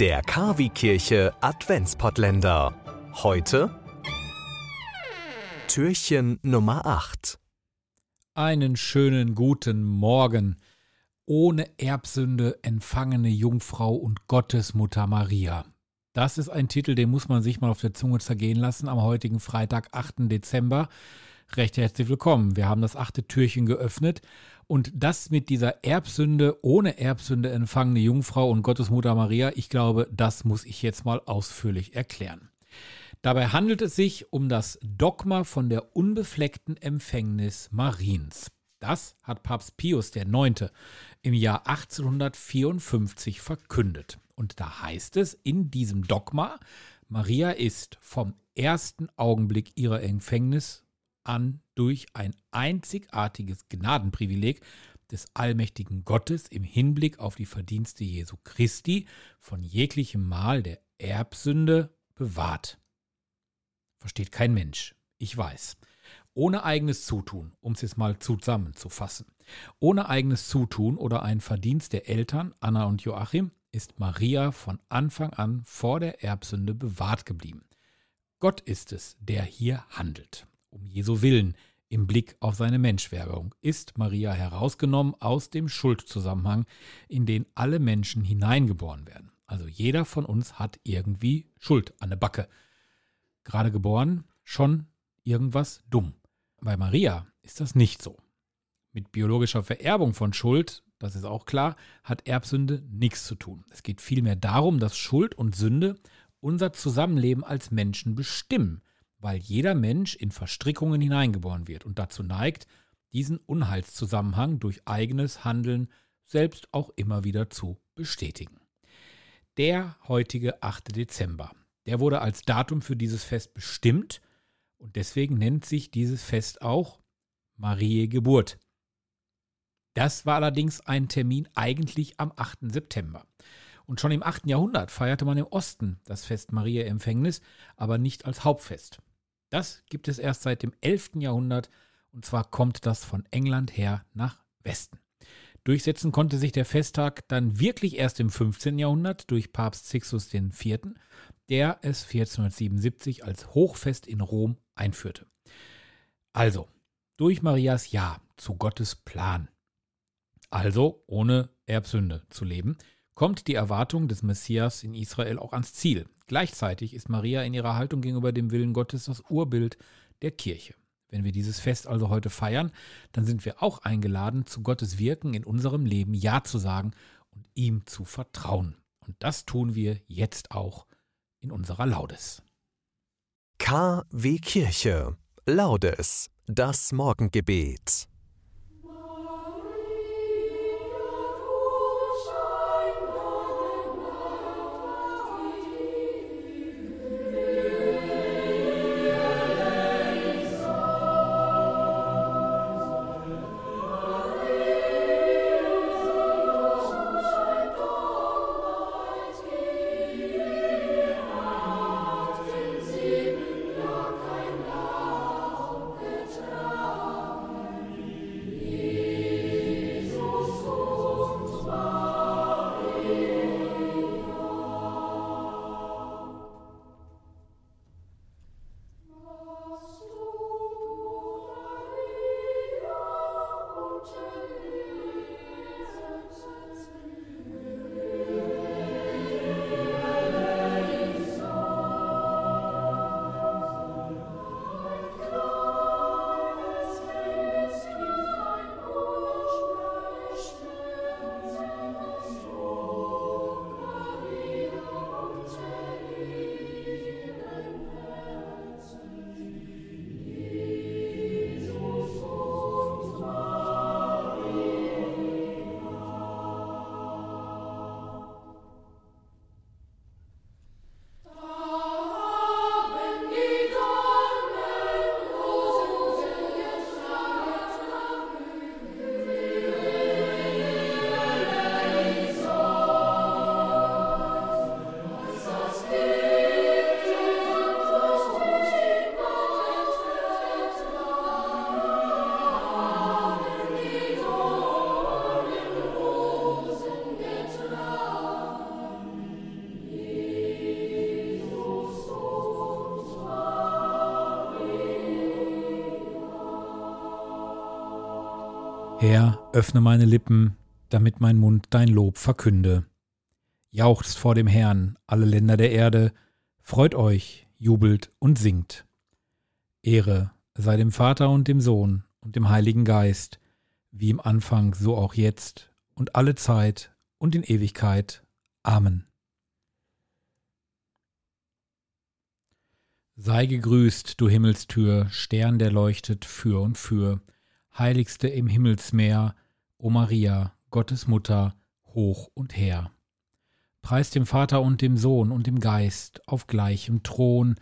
Der Kavi-Kirche Adventspottländer. Heute Türchen Nummer 8. Einen schönen guten Morgen. Ohne Erbsünde empfangene Jungfrau und Gottesmutter Maria. Das ist ein Titel, den muss man sich mal auf der Zunge zergehen lassen am heutigen Freitag, 8. Dezember. Recht herzlich willkommen. Wir haben das achte Türchen geöffnet und das mit dieser Erbsünde, ohne Erbsünde empfangene Jungfrau und Gottesmutter Maria, ich glaube, das muss ich jetzt mal ausführlich erklären. Dabei handelt es sich um das Dogma von der unbefleckten Empfängnis Mariens. Das hat Papst Pius IX. im Jahr 1854 verkündet. Und da heißt es in diesem Dogma, Maria ist vom ersten Augenblick ihrer Empfängnis an durch ein einzigartiges Gnadenprivileg des allmächtigen Gottes im Hinblick auf die Verdienste Jesu Christi von jeglichem Mal der Erbsünde bewahrt. Versteht kein Mensch, ich weiß. Ohne eigenes Zutun, um es jetzt mal zusammenzufassen. Ohne eigenes Zutun oder ein Verdienst der Eltern, Anna und Joachim, ist Maria von Anfang an vor der Erbsünde bewahrt geblieben. Gott ist es, der hier handelt um Jesu Willen, im Blick auf seine Menschwerdung, ist Maria herausgenommen aus dem Schuldzusammenhang, in den alle Menschen hineingeboren werden. Also jeder von uns hat irgendwie Schuld an der Backe. Gerade geboren, schon irgendwas dumm. Bei Maria ist das nicht so. Mit biologischer Vererbung von Schuld, das ist auch klar, hat Erbsünde nichts zu tun. Es geht vielmehr darum, dass Schuld und Sünde unser Zusammenleben als Menschen bestimmen weil jeder Mensch in Verstrickungen hineingeboren wird und dazu neigt, diesen Unheilszusammenhang durch eigenes Handeln selbst auch immer wieder zu bestätigen. Der heutige 8. Dezember, der wurde als Datum für dieses Fest bestimmt und deswegen nennt sich dieses Fest auch Marie Geburt. Das war allerdings ein Termin eigentlich am 8. September. Und schon im 8. Jahrhundert feierte man im Osten das Fest Maria Empfängnis, aber nicht als Hauptfest. Das gibt es erst seit dem 11. Jahrhundert und zwar kommt das von England her nach Westen. Durchsetzen konnte sich der Festtag dann wirklich erst im 15. Jahrhundert durch Papst Sixtus IV., der es 1477 als Hochfest in Rom einführte. Also, durch Marias Ja zu Gottes Plan, also ohne Erbsünde zu leben, kommt die Erwartung des Messias in Israel auch ans Ziel. Gleichzeitig ist Maria in ihrer Haltung gegenüber dem Willen Gottes das Urbild der Kirche. Wenn wir dieses Fest also heute feiern, dann sind wir auch eingeladen, zu Gottes Wirken in unserem Leben Ja zu sagen und ihm zu vertrauen. Und das tun wir jetzt auch in unserer Laudes. KW Kirche Laudes, das Morgengebet. Herr, öffne meine Lippen, damit mein Mund dein Lob verkünde. Jauchzt vor dem Herrn, alle Länder der Erde, freut euch, jubelt und singt. Ehre sei dem Vater und dem Sohn und dem Heiligen Geist, wie im Anfang, so auch jetzt und alle Zeit und in Ewigkeit. Amen. Sei gegrüßt, du Himmelstür, Stern, der leuchtet für und für, Heiligste im Himmelsmeer, O Maria, Gottes Mutter, hoch und her. Preis dem Vater und dem Sohn und dem Geist auf gleichem Thron,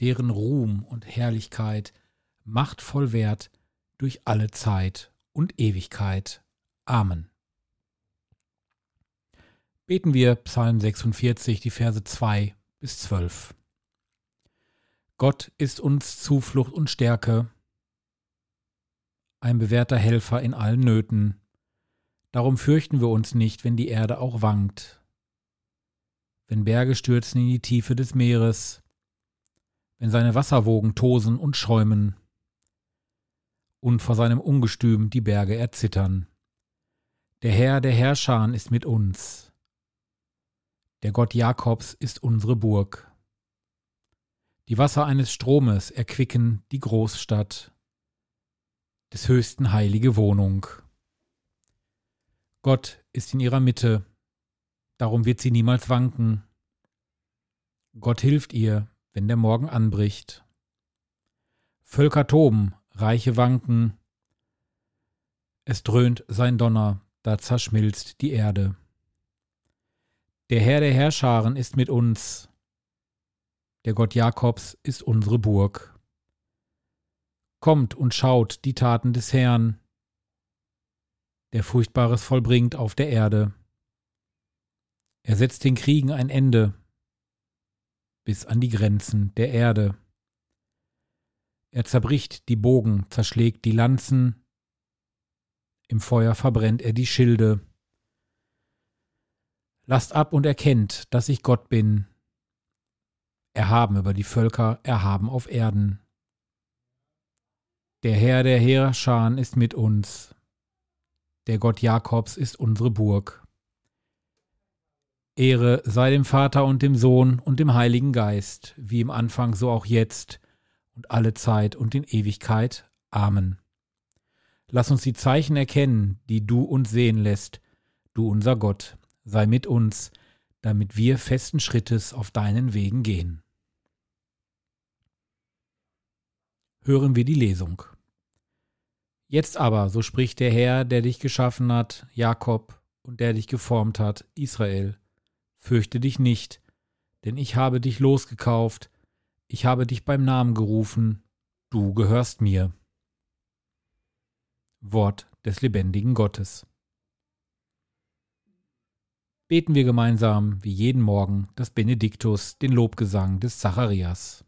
deren Ruhm und Herrlichkeit machtvoll wert durch alle Zeit und Ewigkeit. Amen. Beten wir Psalm 46, die Verse 2 bis 12. Gott ist uns Zuflucht und Stärke, ein bewährter Helfer in allen Nöten. Darum fürchten wir uns nicht, wenn die Erde auch wankt, wenn Berge stürzen in die Tiefe des Meeres, wenn seine Wasserwogen tosen und schäumen und vor seinem Ungestüm die Berge erzittern. Der Herr der Herrscher ist mit uns. Der Gott Jakobs ist unsere Burg. Die Wasser eines Stromes erquicken die Großstadt, des höchsten heilige Wohnung. Gott ist in ihrer Mitte, darum wird sie niemals wanken. Gott hilft ihr, wenn der Morgen anbricht. Völker toben, Reiche wanken, es dröhnt sein Donner, da zerschmilzt die Erde. Der Herr der Herrscharen ist mit uns, der Gott Jakobs ist unsere Burg. Kommt und schaut die Taten des Herrn, der Furchtbares vollbringt auf der Erde. Er setzt den Kriegen ein Ende bis an die Grenzen der Erde. Er zerbricht die Bogen, zerschlägt die Lanzen, im Feuer verbrennt er die Schilde. Lasst ab und erkennt, dass ich Gott bin, erhaben über die Völker, erhaben auf Erden. Der Herr der Heerscharen ist mit uns, der Gott Jakobs ist unsere Burg. Ehre sei dem Vater und dem Sohn und dem Heiligen Geist, wie im Anfang so auch jetzt und alle Zeit und in Ewigkeit. Amen. Lass uns die Zeichen erkennen, die du uns sehen lässt, du unser Gott, sei mit uns, damit wir festen Schrittes auf deinen Wegen gehen. Hören wir die Lesung. Jetzt aber, so spricht der Herr, der dich geschaffen hat, Jakob, und der dich geformt hat, Israel, fürchte dich nicht, denn ich habe dich losgekauft, ich habe dich beim Namen gerufen, du gehörst mir. Wort des lebendigen Gottes. Beten wir gemeinsam wie jeden Morgen das Benediktus, den Lobgesang des Zacharias.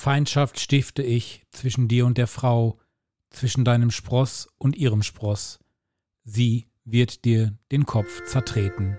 Feindschaft stifte ich zwischen dir und der Frau, zwischen deinem Spross und ihrem Spross. Sie wird dir den Kopf zertreten.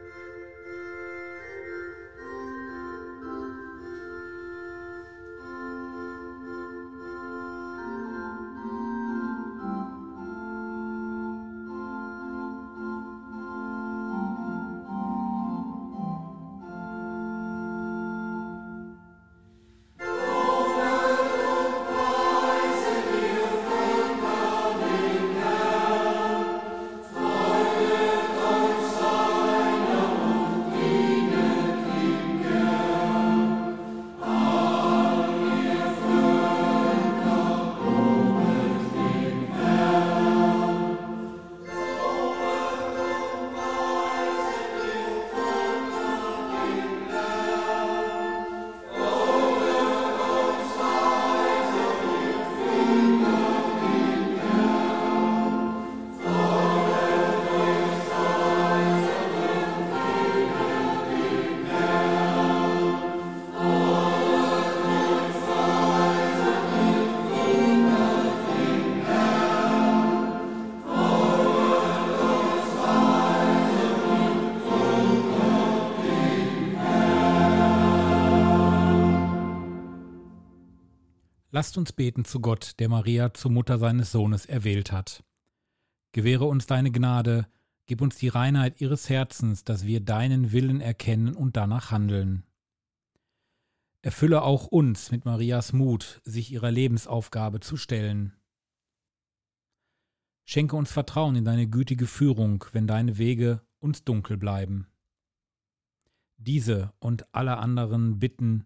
Lasst uns beten zu Gott, der Maria zur Mutter seines Sohnes erwählt hat. Gewähre uns deine Gnade, gib uns die Reinheit ihres Herzens, dass wir deinen Willen erkennen und danach handeln. Erfülle auch uns mit Marias Mut, sich ihrer Lebensaufgabe zu stellen. Schenke uns Vertrauen in deine gütige Führung, wenn deine Wege uns dunkel bleiben. Diese und alle anderen Bitten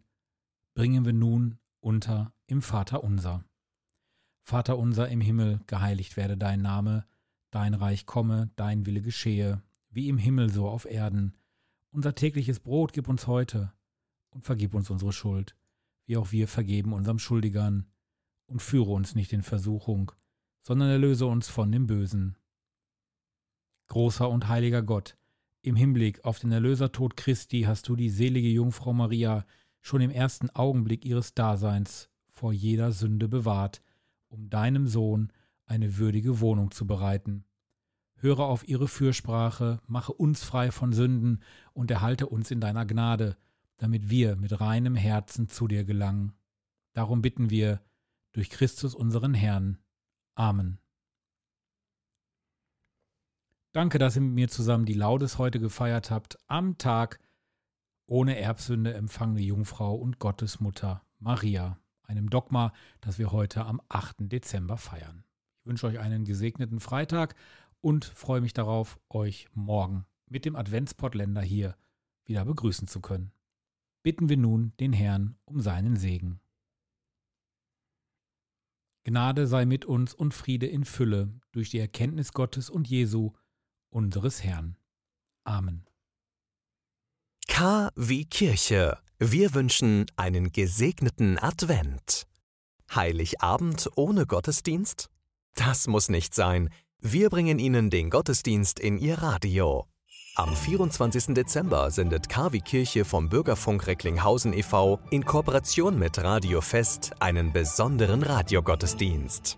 bringen wir nun unter im Vater unser. Vater unser im Himmel, geheiligt werde dein Name, dein Reich komme, dein Wille geschehe, wie im Himmel so auf Erden. Unser tägliches Brot gib uns heute und vergib uns unsere Schuld, wie auch wir vergeben unserem Schuldigern. Und führe uns nicht in Versuchung, sondern erlöse uns von dem Bösen. Großer und heiliger Gott, im Hinblick auf den Erlösertod Christi hast du die selige Jungfrau Maria schon im ersten Augenblick ihres Daseins vor jeder Sünde bewahrt, um deinem Sohn eine würdige Wohnung zu bereiten. Höre auf ihre Fürsprache, mache uns frei von Sünden und erhalte uns in deiner Gnade, damit wir mit reinem Herzen zu dir gelangen. Darum bitten wir durch Christus unseren Herrn. Amen. Danke, dass ihr mit mir zusammen die Laudes heute gefeiert habt, am Tag ohne Erbsünde empfangene Jungfrau und Gottesmutter Maria einem Dogma, das wir heute am 8. Dezember feiern. Ich wünsche euch einen gesegneten Freitag und freue mich darauf, euch morgen mit dem Adventsportländer hier wieder begrüßen zu können. Bitten wir nun den Herrn um seinen Segen. Gnade sei mit uns und Friede in Fülle durch die Erkenntnis Gottes und Jesu, unseres Herrn. Amen. K wie Kirche wir wünschen einen gesegneten Advent. Heiligabend ohne Gottesdienst? Das muss nicht sein. Wir bringen Ihnen den Gottesdienst in Ihr Radio. Am 24. Dezember sendet KW Kirche vom Bürgerfunk Recklinghausen e.V. in Kooperation mit Radio Fest einen besonderen Radiogottesdienst.